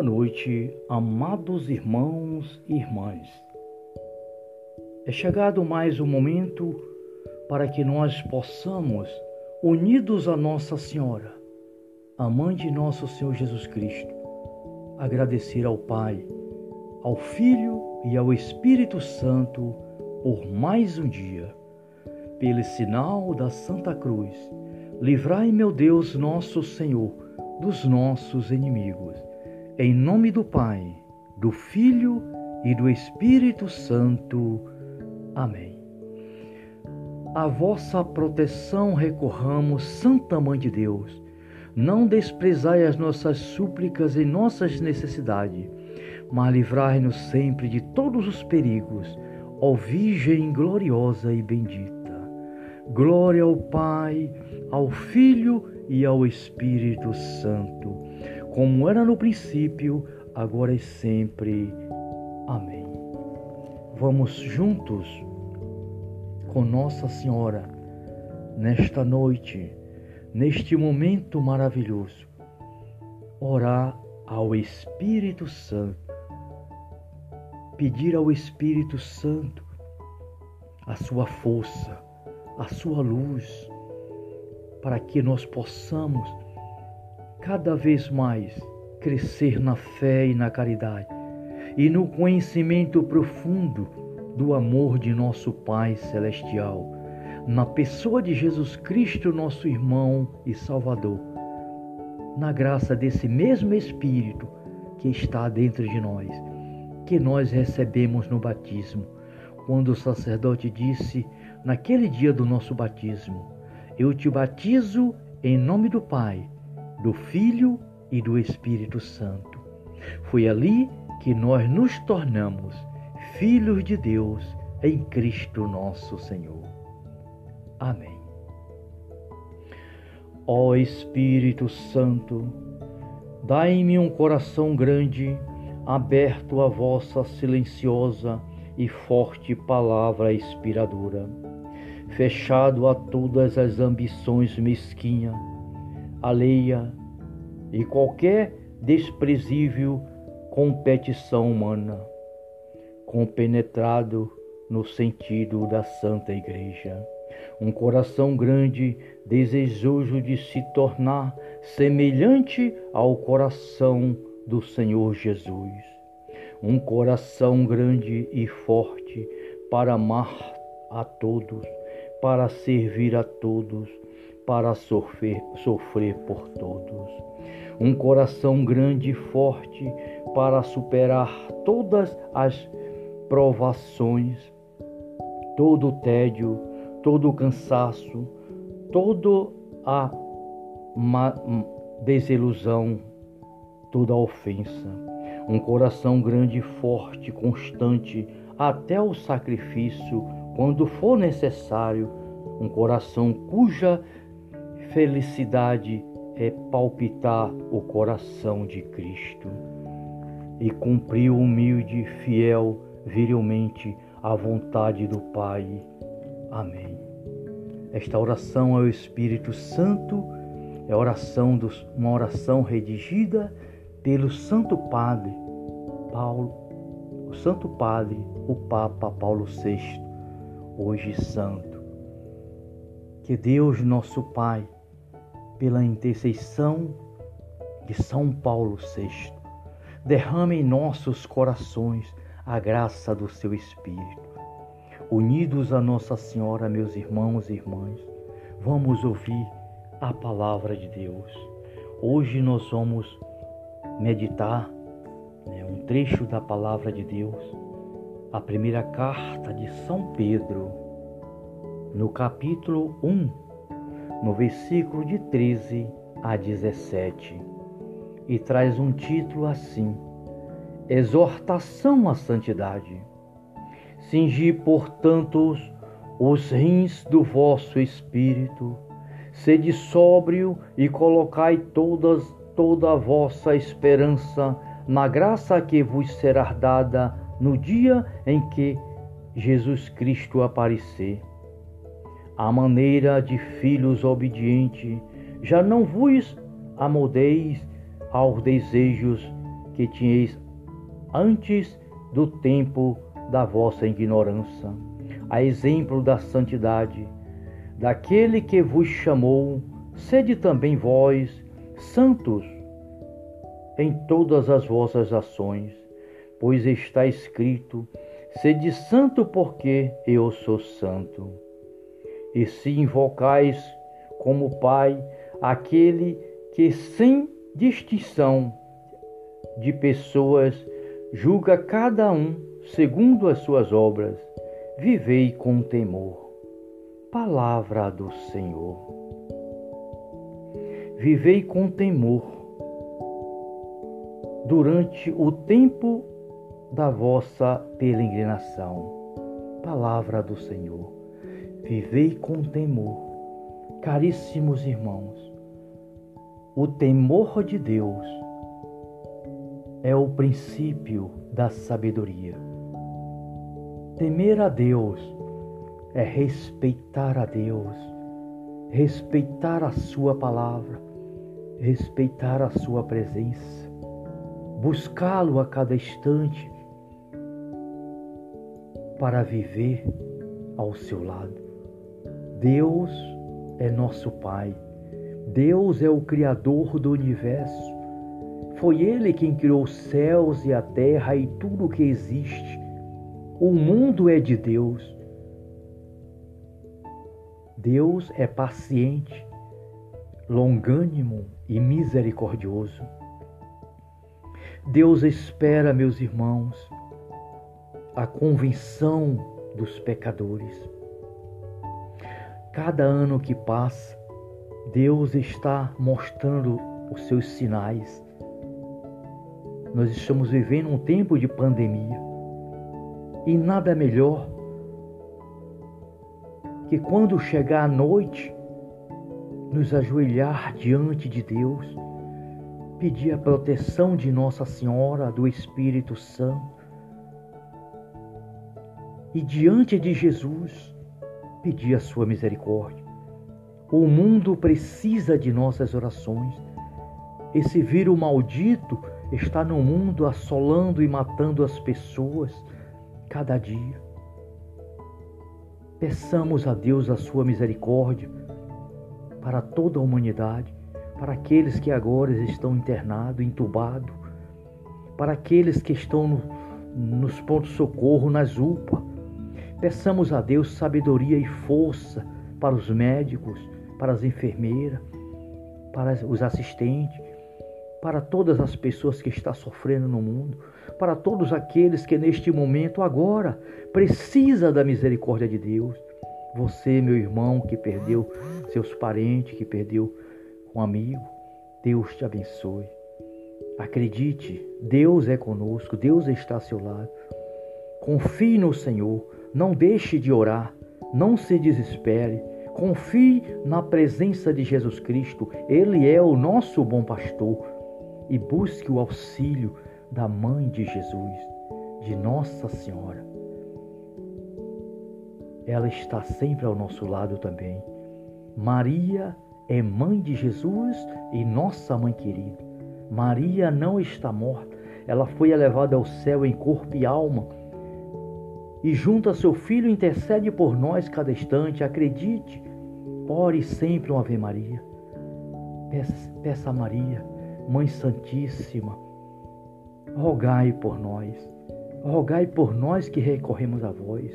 Boa noite, amados irmãos e irmãs. É chegado mais um momento para que nós possamos, unidos a Nossa Senhora, a mãe de nosso Senhor Jesus Cristo, agradecer ao Pai, ao Filho e ao Espírito Santo por mais um dia. Pelo sinal da Santa Cruz, livrai, meu Deus, nosso Senhor, dos nossos inimigos em nome do Pai, do Filho e do Espírito Santo. Amém. A vossa proteção recorramos, Santa Mãe de Deus. Não desprezai as nossas súplicas e nossas necessidades, mas livrai-nos sempre de todos os perigos, ó Virgem gloriosa e bendita. Glória ao Pai, ao Filho e ao Espírito Santo como era no princípio, agora e sempre. Amém. Vamos juntos com Nossa Senhora nesta noite, neste momento maravilhoso, orar ao Espírito Santo, pedir ao Espírito Santo a sua força, a sua luz, para que nós possamos cada vez mais crescer na fé e na caridade e no conhecimento profundo do amor de nosso Pai Celestial, na pessoa de Jesus Cristo, nosso irmão e Salvador, na graça desse mesmo Espírito que está dentro de nós, que nós recebemos no batismo, quando o sacerdote disse, naquele dia do nosso batismo: Eu te batizo em nome do Pai do Filho e do Espírito Santo. Foi ali que nós nos tornamos filhos de Deus em Cristo nosso Senhor. Amém. Ó Espírito Santo, dai-me um coração grande, aberto à vossa silenciosa e forte palavra inspiradora, fechado a todas as ambições mesquinhas alheia e qualquer desprezível competição humana, compenetrado no sentido da Santa Igreja. Um coração grande, desejoso de se tornar semelhante ao coração do Senhor Jesus. Um coração grande e forte para amar a todos, para servir a todos, para sofrer, sofrer por todos. Um coração grande e forte para superar todas as provações, todo o tédio, todo o cansaço, toda a desilusão, toda a ofensa. Um coração grande e forte, constante, até o sacrifício, quando for necessário, um coração cuja Felicidade é palpitar o coração de Cristo e cumprir humilde, fiel, virilmente a vontade do Pai. Amém. Esta oração ao Espírito Santo é oração dos, uma oração redigida pelo Santo Padre Paulo, o Santo Padre, o Papa Paulo VI, hoje santo. Que Deus, nosso Pai, pela intercessão de São Paulo VI, derrame em nossos corações a graça do seu Espírito. Unidos a Nossa Senhora, meus irmãos e irmãs, vamos ouvir a palavra de Deus. Hoje nós vamos meditar né, um trecho da palavra de Deus, a primeira carta de São Pedro, no capítulo 1, no versículo de 13 a 17, e traz um título assim: Exortação à Santidade. Cingi, portanto, os rins do vosso espírito, sede sóbrio e colocai todas, toda a vossa esperança na graça que vos será dada no dia em que Jesus Cristo aparecer à maneira de filhos obedientes, já não vos amodeis aos desejos que tinhais antes do tempo da vossa ignorância, a exemplo da santidade, daquele que vos chamou, sede também vós santos em todas as vossas ações, pois está escrito: Sede santo, porque eu sou santo. E se invocais como Pai aquele que, sem distinção de pessoas, julga cada um segundo as suas obras, vivei com temor. Palavra do Senhor. Vivei com temor durante o tempo da vossa peregrinação. Palavra do Senhor. Vivei com temor. Caríssimos irmãos, o temor de Deus é o princípio da sabedoria. Temer a Deus é respeitar a Deus, respeitar a Sua palavra, respeitar a Sua presença, buscá-lo a cada instante para viver ao seu lado. Deus é nosso Pai. Deus é o Criador do universo. Foi Ele quem criou os céus e a terra e tudo o que existe. O mundo é de Deus. Deus é paciente, longânimo e misericordioso. Deus espera, meus irmãos, a convenção dos pecadores. Cada ano que passa, Deus está mostrando os seus sinais. Nós estamos vivendo um tempo de pandemia e nada melhor que quando chegar a noite, nos ajoelhar diante de Deus, pedir a proteção de Nossa Senhora, do Espírito Santo, e diante de Jesus pedir a sua misericórdia. O mundo precisa de nossas orações. Esse vírus maldito está no mundo assolando e matando as pessoas cada dia. Peçamos a Deus a sua misericórdia para toda a humanidade, para aqueles que agora estão internados, entubados, para aqueles que estão no, nos pontos de socorro, nas UPA, Peçamos a Deus sabedoria e força para os médicos, para as enfermeiras, para os assistentes, para todas as pessoas que estão sofrendo no mundo, para todos aqueles que neste momento agora precisa da misericórdia de Deus. Você, meu irmão, que perdeu seus parentes, que perdeu um amigo, Deus te abençoe. Acredite, Deus é conosco, Deus está ao seu lado. Confie no Senhor, não deixe de orar, não se desespere. Confie na presença de Jesus Cristo, Ele é o nosso bom pastor. E busque o auxílio da Mãe de Jesus, de Nossa Senhora. Ela está sempre ao nosso lado também. Maria é mãe de Jesus e nossa mãe querida. Maria não está morta, ela foi elevada ao céu em corpo e alma e junto a seu Filho intercede por nós cada instante. Acredite, ore sempre uma Ave Maria. Peça, peça a Maria, Mãe Santíssima, rogai por nós, rogai por nós que recorremos a vós,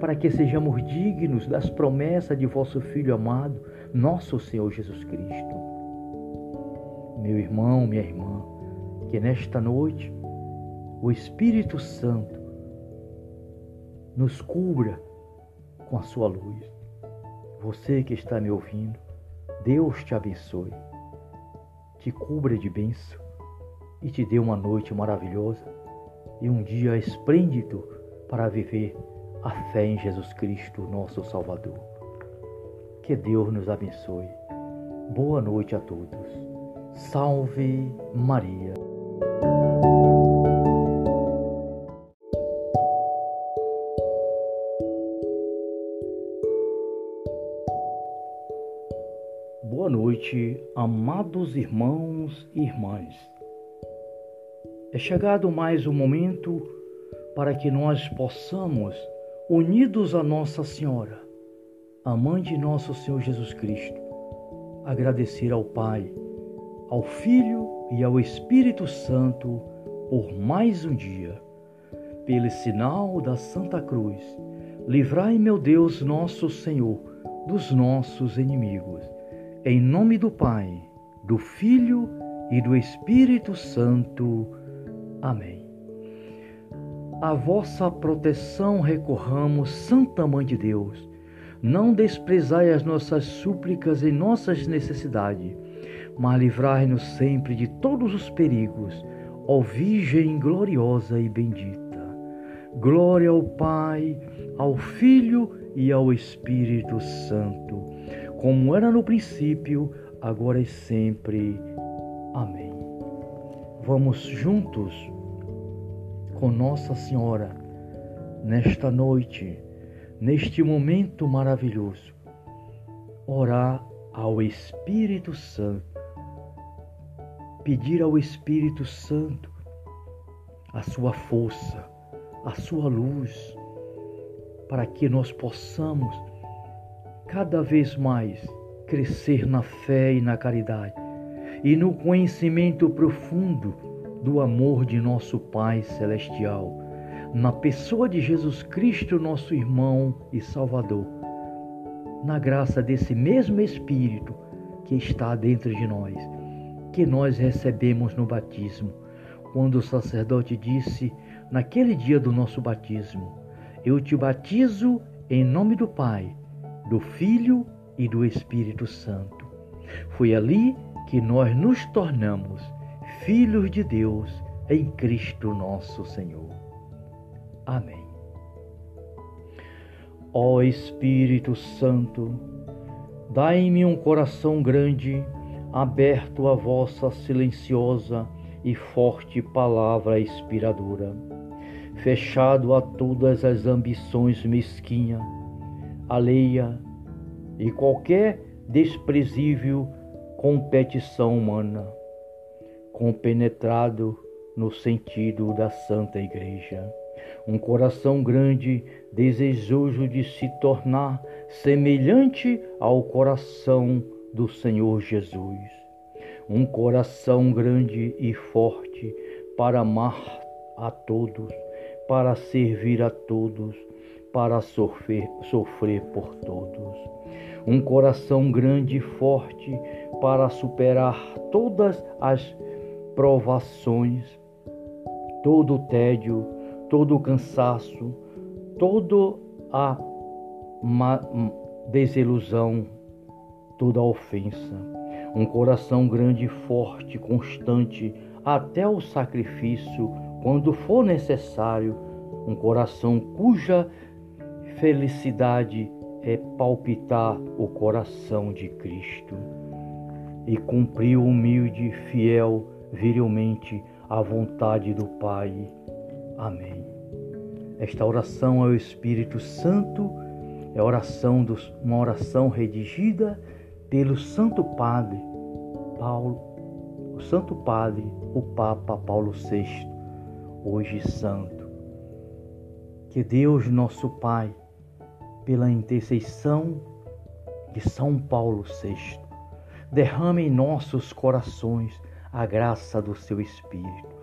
para que sejamos dignos das promessas de vosso Filho amado, nosso Senhor Jesus Cristo. Meu irmão, minha irmã, que nesta noite o Espírito Santo nos cubra com a sua luz. Você que está me ouvindo, Deus te abençoe, te cubra de bênção e te dê uma noite maravilhosa e um dia esplêndido para viver a fé em Jesus Cristo, nosso Salvador. Que Deus nos abençoe. Boa noite a todos. Salve Maria. Boa noite, amados irmãos e irmãs. É chegado mais o momento para que nós possamos, unidos a Nossa Senhora, a mãe de nosso Senhor Jesus Cristo, agradecer ao Pai, ao Filho e ao Espírito Santo por mais um dia. Pelo sinal da Santa Cruz, livrai, meu Deus, nosso Senhor, dos nossos inimigos. Em nome do Pai, do Filho e do Espírito Santo. Amém. A vossa proteção recorramos, Santa Mãe de Deus. Não desprezai as nossas súplicas e nossas necessidades, mas livrai-nos sempre de todos os perigos, ó Virgem gloriosa e bendita. Glória ao Pai, ao Filho e ao Espírito Santo, como era no princípio, agora e sempre. Amém. Vamos juntos com Nossa Senhora nesta noite, neste momento maravilhoso, orar ao Espírito Santo, pedir ao Espírito Santo a sua força, a sua luz, para que nós possamos cada vez mais crescer na fé e na caridade e no conhecimento profundo do amor de nosso Pai Celestial, na pessoa de Jesus Cristo, nosso irmão e Salvador, na graça desse mesmo Espírito que está dentro de nós, que nós recebemos no batismo, quando o sacerdote disse, naquele dia do nosso batismo: Eu te batizo em nome do Pai, do Filho e do Espírito Santo. Foi ali que nós nos tornamos filhos de Deus em Cristo nosso Senhor. Amém. Ó Espírito Santo, dai-me um coração grande, aberto à vossa silenciosa e forte palavra inspiradora, fechado a todas as ambições mesquinhas, alheia e qualquer desprezível competição humana, compenetrado no sentido da Santa Igreja. Um coração grande, desejoso de se tornar semelhante ao coração do Senhor Jesus. Um coração grande e forte para amar a todos, para servir a todos, para sofrer, sofrer por todos. Um coração grande e forte para superar todas as provações, todo o tédio, todo o cansaço, toda a desilusão, toda a ofensa. Um coração grande e forte, constante, até o sacrifício, quando for necessário. Um coração cuja felicidade é palpitar o coração de Cristo e cumpriu humilde, fiel, virilmente a vontade do Pai. Amém. Esta oração ao Espírito Santo é oração dos, uma oração redigida pelo Santo Padre Paulo, o Santo Padre, o Papa Paulo VI, hoje santo. Que Deus, nosso Pai, pela intercessão de São Paulo VI, derrame em nossos corações a graça do seu Espírito.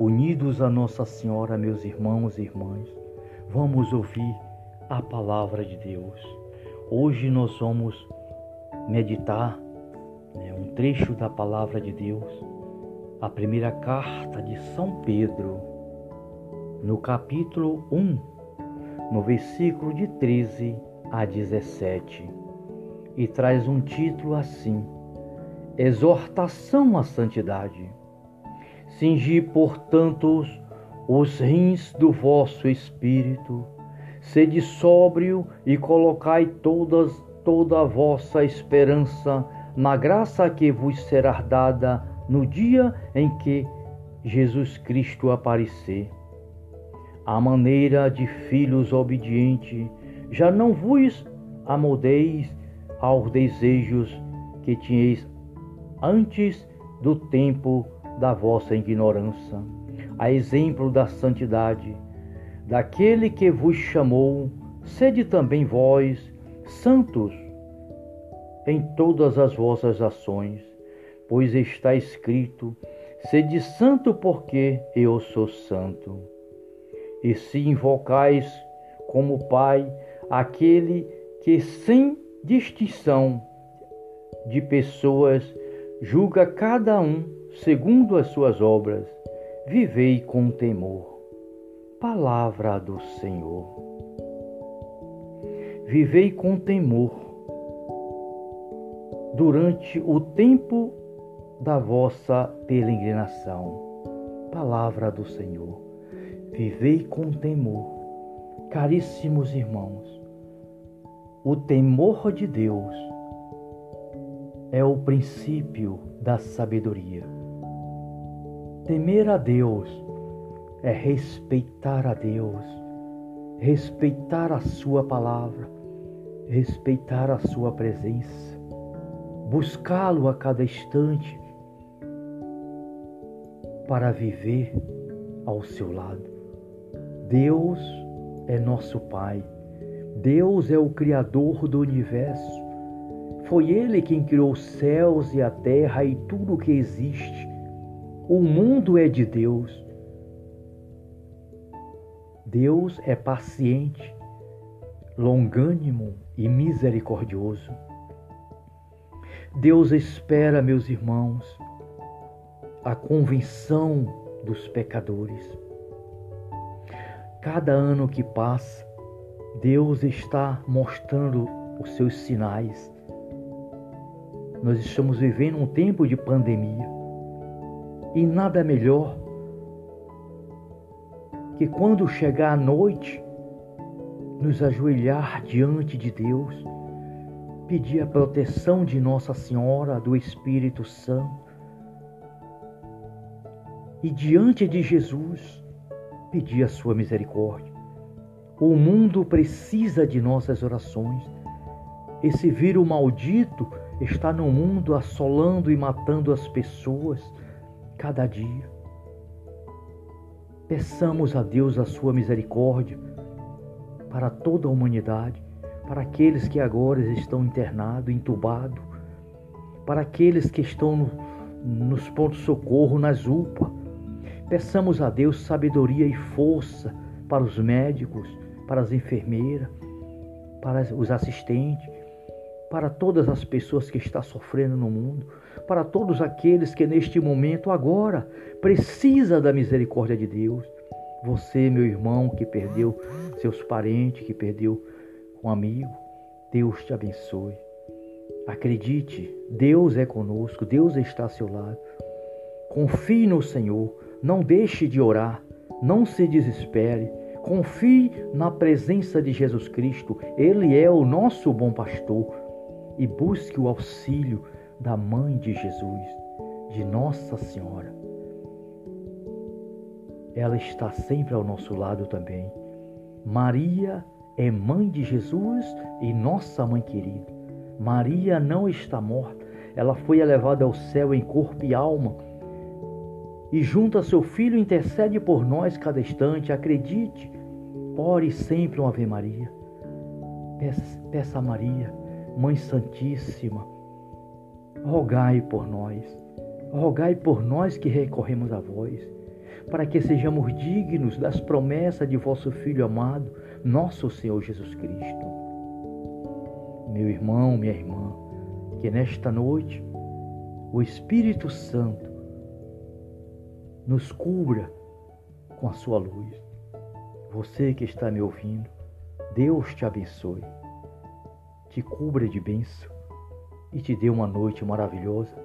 Unidos a Nossa Senhora, meus irmãos e irmãs, vamos ouvir a palavra de Deus. Hoje nós vamos meditar né, um trecho da palavra de Deus, a primeira carta de São Pedro, no capítulo 1, no versículo de 13 a 17 e traz um título assim: Exortação à Santidade. Cingi, portanto, os rins do vosso espírito, sede sóbrio e colocai todas, toda a vossa esperança na graça que vos será dada no dia em que Jesus Cristo aparecer. A maneira de filhos obedientes, já não vos amodeis aos desejos que tinhais antes do tempo da vossa ignorância, a exemplo da santidade, daquele que vos chamou, sede também vós santos em todas as vossas ações, pois está escrito: sede santo, porque eu sou santo. E se invocais como Pai aquele que, sem distinção de pessoas, julga cada um segundo as suas obras, vivei com temor. Palavra do Senhor. Vivei com temor durante o tempo da vossa peregrinação. Palavra do Senhor. Vivei com temor. Caríssimos irmãos, o temor de Deus é o princípio da sabedoria. Temer a Deus é respeitar a Deus, respeitar a Sua palavra, respeitar a Sua presença, buscá-lo a cada instante para viver ao seu lado. Deus é nosso Pai. Deus é o Criador do universo. Foi Ele quem criou os céus e a terra e tudo o que existe. O mundo é de Deus. Deus é paciente, longânimo e misericordioso. Deus espera, meus irmãos, a convenção dos pecadores. Cada ano que passa, Deus está mostrando os seus sinais. Nós estamos vivendo um tempo de pandemia e nada melhor que quando chegar a noite, nos ajoelhar diante de Deus, pedir a proteção de Nossa Senhora, do Espírito Santo, e diante de Jesus, pedir a sua misericórdia. O mundo precisa de nossas orações. Esse vírus maldito está no mundo assolando e matando as pessoas cada dia. Peçamos a Deus a sua misericórdia para toda a humanidade, para aqueles que agora estão internados, entubados, para aqueles que estão no, nos pontos de socorro, nas UPA, Peçamos a Deus sabedoria e força para os médicos, para as enfermeiras, para os assistentes, para todas as pessoas que estão sofrendo no mundo, para todos aqueles que neste momento agora precisa da misericórdia de Deus. Você, meu irmão, que perdeu seus parentes, que perdeu um amigo, Deus te abençoe. Acredite, Deus é conosco, Deus está ao seu lado. Confie no Senhor não deixe de orar, não se desespere. Confie na presença de Jesus Cristo, Ele é o nosso bom pastor. E busque o auxílio da Mãe de Jesus, de Nossa Senhora. Ela está sempre ao nosso lado também. Maria é mãe de Jesus e nossa mãe querida. Maria não está morta, ela foi elevada ao céu em corpo e alma e junto a seu Filho intercede por nós cada instante. Acredite, ore sempre uma Ave Maria. Peça, peça a Maria, Mãe Santíssima, rogai por nós, rogai por nós que recorremos a vós, para que sejamos dignos das promessas de vosso Filho amado, nosso Senhor Jesus Cristo. Meu irmão, minha irmã, que nesta noite o Espírito Santo nos cubra com a sua luz. Você que está me ouvindo, Deus te abençoe, te cubra de bênção e te dê uma noite maravilhosa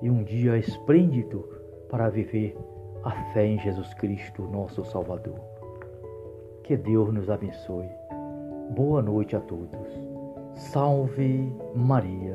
e um dia esplêndido para viver a fé em Jesus Cristo, nosso Salvador. Que Deus nos abençoe. Boa noite a todos. Salve Maria.